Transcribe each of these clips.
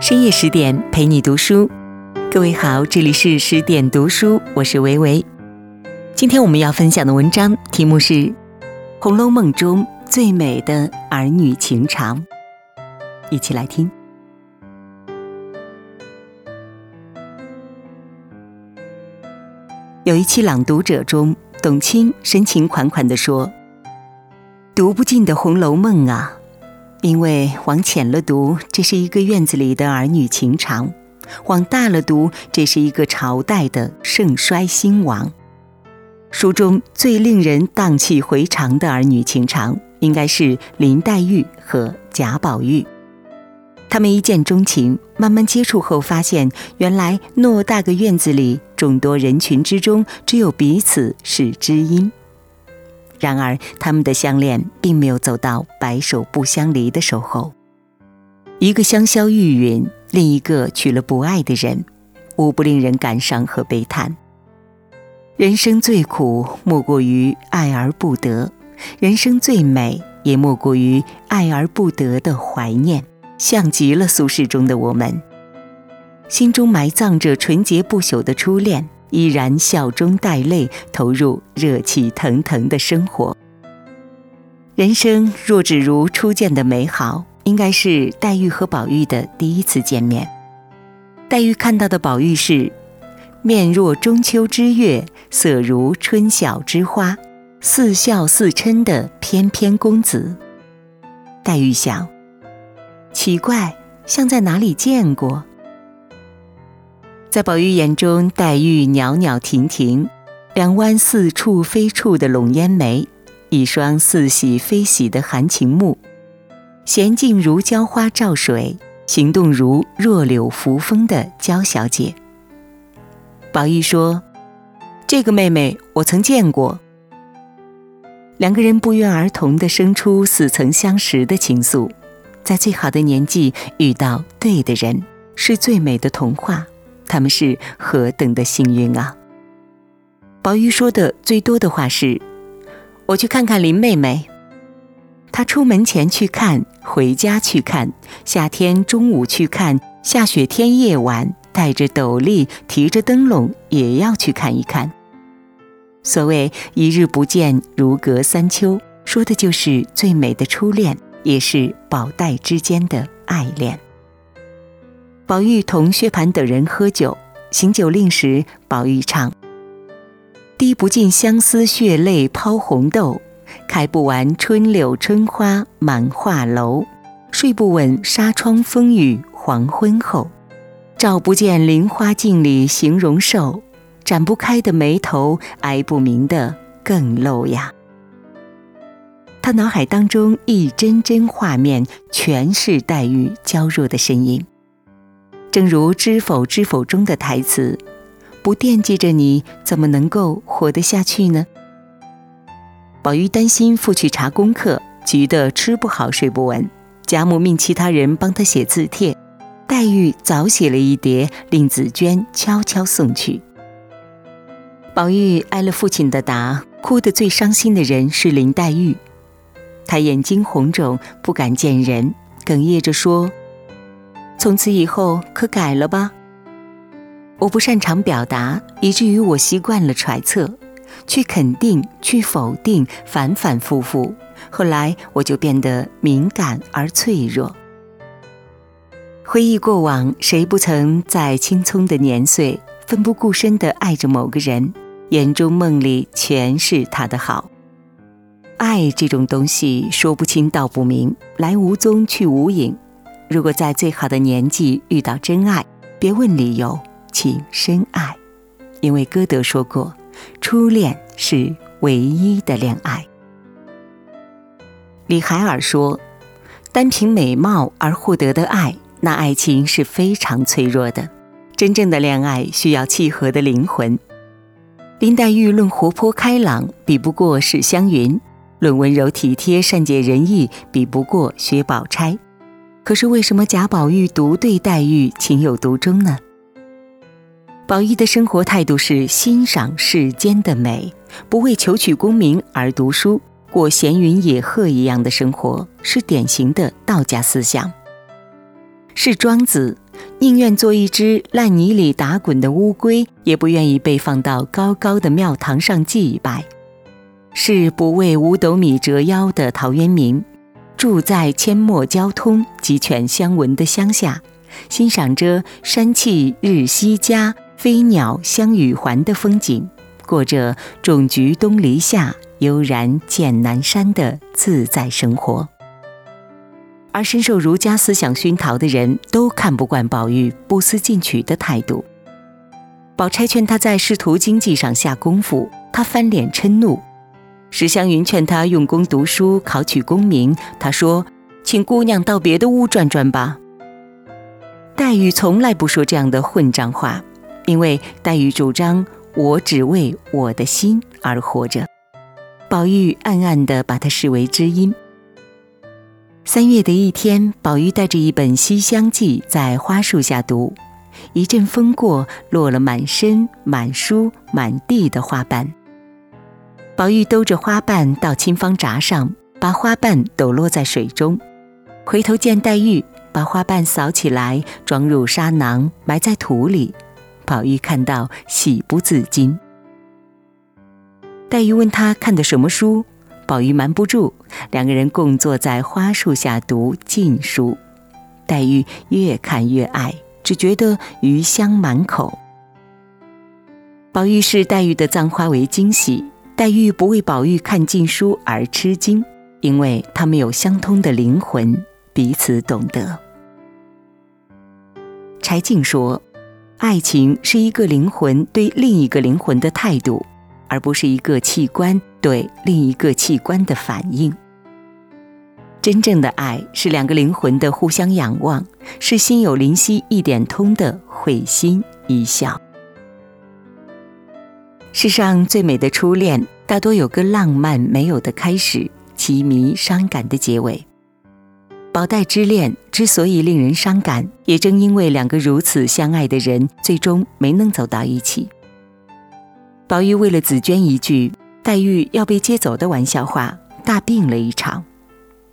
深夜十点陪你读书，各位好，这里是十点读书，我是维维。今天我们要分享的文章题目是《红楼梦》中最美的儿女情长，一起来听。有一期《朗读者》中，董卿深情款款地说：“读不尽的《红楼梦》啊！”因为往浅了读，这是一个院子里的儿女情长；往大了读，这是一个朝代的盛衰兴亡。书中最令人荡气回肠的儿女情长，应该是林黛玉和贾宝玉。他们一见钟情，慢慢接触后发现，原来偌大个院子里，众多人群之中，只有彼此是知音。然而，他们的相恋并没有走到白首不相离的守候。一个香消玉殒，另一个娶了不爱的人，无不令人感伤和悲叹。人生最苦，莫过于爱而不得；人生最美，也莫过于爱而不得的怀念，像极了苏轼中的我们，心中埋葬着纯洁不朽的初恋。依然笑中带泪，投入热气腾腾的生活。人生若只如初见的美好，应该是黛玉和宝玉的第一次见面。黛玉看到的宝玉是面若中秋之月，色如春晓之花，似笑似嗔的翩翩公子。黛玉想，奇怪，像在哪里见过。在宝玉眼中，黛玉袅袅婷婷，两弯似处非处的笼烟眉，一双似喜非喜的含情目，娴静如娇花照水，行动如弱柳扶风的娇小姐。宝玉说：“这个妹妹我曾见过。”两个人不约而同地生出似曾相识的情愫，在最好的年纪遇到对的人，是最美的童话。他们是何等的幸运啊！宝玉说的最多的话是：“我去看看林妹妹。”他出门前去看，回家去看，夏天中午去看，下雪天夜晚带着斗笠，提着灯笼也要去看一看。所谓“一日不见，如隔三秋”，说的就是最美的初恋，也是宝黛之间的爱恋。宝玉同薛蟠等人喝酒，行酒令时，宝玉唱：“滴不尽相思血泪抛红豆，开不完春柳春花满画楼。睡不稳纱窗风雨黄昏后，照不见菱花镜里形容瘦，展不开的眉头挨不明的更漏呀。”他脑海当中一帧帧画面，全是黛玉娇弱的身影。正如《知否知否》中的台词：“不惦记着你，怎么能够活得下去呢？”宝玉担心父去查功课，急得吃不好睡不稳。贾母命其他人帮他写字帖，黛玉早写了一叠，令紫娟悄悄送去。宝玉挨了父亲的打，哭得最伤心的人是林黛玉，她眼睛红肿，不敢见人，哽咽着说。从此以后可改了吧？我不擅长表达，以至于我习惯了揣测，去肯定，去否定，反反复复。后来我就变得敏感而脆弱。回忆过往，谁不曾在青葱的年岁奋不顾身地爱着某个人，眼中梦里全是他的好。爱这种东西，说不清道不明，来无踪去无影。如果在最好的年纪遇到真爱，别问理由，请深爱，因为歌德说过，初恋是唯一的恋爱。李海尔说，单凭美貌而获得的爱，那爱情是非常脆弱的。真正的恋爱需要契合的灵魂。林黛玉论活泼开朗，比不过史湘云；论温柔体贴、善解人意，比不过薛宝钗。可是为什么贾宝玉独对黛玉情有独钟呢？宝玉的生活态度是欣赏世间的美，不为求取功名而读书，过闲云野鹤一样的生活，是典型的道家思想。是庄子宁愿做一只烂泥里打滚的乌龟，也不愿意被放到高高的庙堂上祭拜。是不为五斗米折腰的陶渊明，住在阡陌交通、鸡犬相闻的乡下，欣赏着山气日夕佳、飞鸟相与还的风景，过着种菊东篱下、悠然见南山的自在生活。而深受儒家思想熏陶的人都看不惯宝玉不思进取的态度。宝钗劝他在仕途经济上下功夫，他翻脸嗔怒；史湘云劝他用功读书，考取功名，他说：“请姑娘到别的屋转转吧。”黛玉从来不说这样的混账话，因为黛玉主张“我只为我的心而活着”。宝玉暗暗地把她视为知音。三月的一天，宝玉带着一本《西厢记》在花树下读，一阵风过，落了满身、满书、满地的花瓣。宝玉兜着花瓣到青芳闸上，把花瓣抖落在水中，回头见黛玉，把花瓣扫起来，装入沙囊，埋在土里。宝玉看到，喜不自禁。黛玉问他看的什么书？宝玉瞒不住，两个人共坐在花树下读禁书。黛玉越看越爱，只觉得余香满口。宝玉视黛玉的葬花为惊喜，黛玉不为宝玉看禁书而吃惊，因为他们有相通的灵魂，彼此懂得。柴静说：“爱情是一个灵魂对另一个灵魂的态度。”而不是一个器官对另一个器官的反应。真正的爱是两个灵魂的互相仰望，是心有灵犀一点通的会心一笑。世上最美的初恋，大多有个浪漫没有的开始，凄迷伤感的结尾。宝黛之恋之所以令人伤感，也正因为两个如此相爱的人，最终没能走到一起。宝玉为了紫娟一句黛玉要被接走的玩笑话，大病了一场。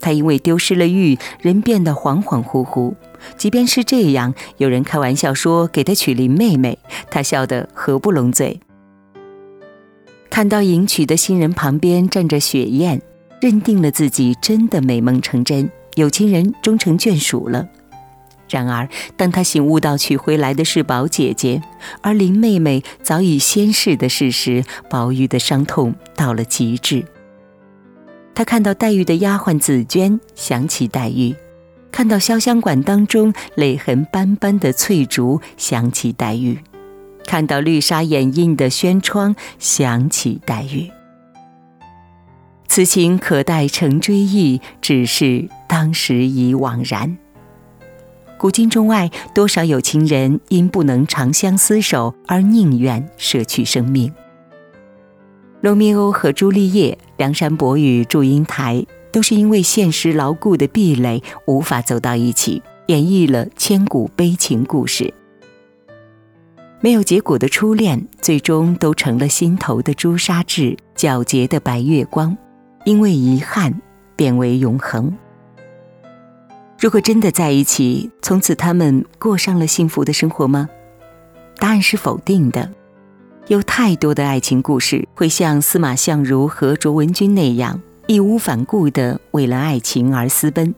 他因为丢失了玉，人变得恍恍惚惚。即便是这样，有人开玩笑说给他娶林妹妹，他笑得合不拢嘴。看到迎娶的新人旁边站着雪雁，认定了自己真的美梦成真，有情人终成眷属了。然而，当他醒悟到娶回来的是宝姐姐，而林妹妹早已仙逝的事时，宝玉的伤痛到了极致。他看到黛玉的丫鬟紫鹃，想起黛玉；看到潇湘馆当中泪痕斑斑的翠竹，想起黛玉；看到绿纱掩映的轩窗，想起黛玉。此情可待成追忆，只是当时已惘然。古今中外，多少有情人因不能长相厮守而宁愿舍去生命。罗密欧和朱丽叶、梁山伯与祝英台，都是因为现实牢固的壁垒，无法走到一起，演绎了千古悲情故事。没有结果的初恋，最终都成了心头的朱砂痣，皎洁的白月光，因为遗憾，变为永恒。如果真的在一起，从此他们过上了幸福的生活吗？答案是否定的。有太多的爱情故事会像司马相如和卓文君那样，义无反顾地为了爱情而私奔。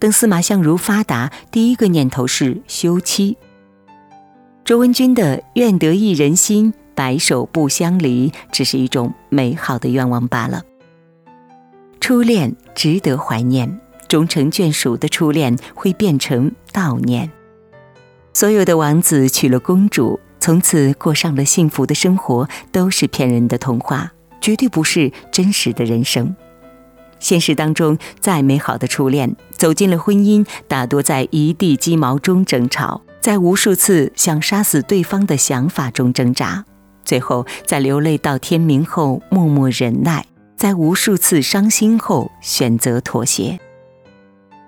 等司马相如发达，第一个念头是休妻。卓文君的“愿得一人心，白首不相离”只是一种美好的愿望罢了。初恋值得怀念。终成眷属的初恋会变成悼念。所有的王子娶了公主，从此过上了幸福的生活，都是骗人的童话，绝对不是真实的人生。现实当中，再美好的初恋，走进了婚姻，大多在一地鸡毛中争吵，在无数次想杀死对方的想法中挣扎，最后在流泪到天明后默默忍耐，在无数次伤心后选择妥协。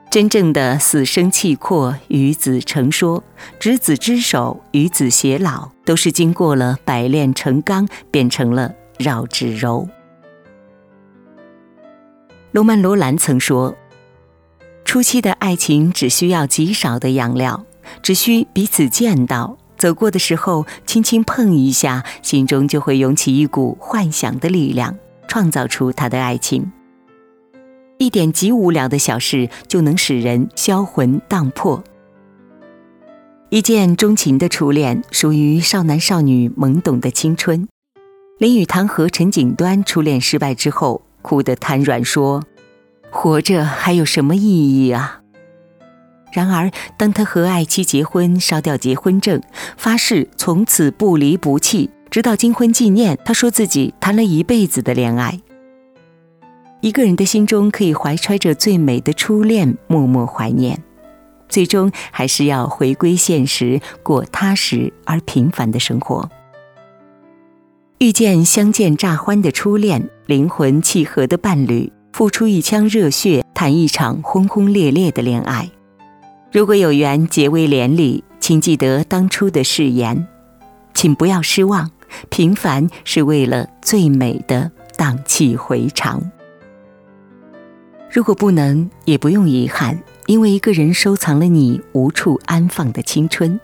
真正的死生契阔，与子成说，执子之手，与子偕老，都是经过了百炼成钢，变成了绕指柔。罗曼·罗兰曾说：“初期的爱情只需要极少的养料，只需彼此见到，走过的时候轻轻碰一下，心中就会涌起一股幻想的力量，创造出他的爱情。一点极无聊的小事就能使人销魂荡魄。一见钟情的初恋，属于少男少女懵懂的青春。林语堂和陈景端初恋失败之后，哭得瘫软，说：“活着还有什么意义啊？”然而，当他和爱妻结婚，烧掉结婚证，发誓从此不离不弃，直到金婚纪念，他说自己谈了一辈子的恋爱。一个人的心中可以怀揣着最美的初恋，默默怀念，最终还是要回归现实，过踏实而平凡的生活。遇见相见乍欢的初恋，灵魂契合的伴侣，付出一腔热血，谈一场轰轰烈烈的恋爱。如果有缘结为连理，请记得当初的誓言，请不要失望。平凡是为了最美的荡气回肠。如果不能，也不用遗憾，因为一个人收藏了你无处安放的青春，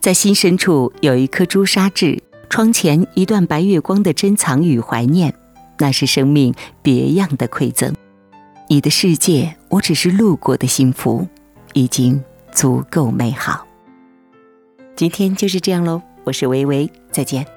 在心深处有一颗朱砂痣，窗前一段白月光的珍藏与怀念，那是生命别样的馈赠。你的世界，我只是路过的幸福。已经足够美好。今天就是这样喽，我是微微，再见。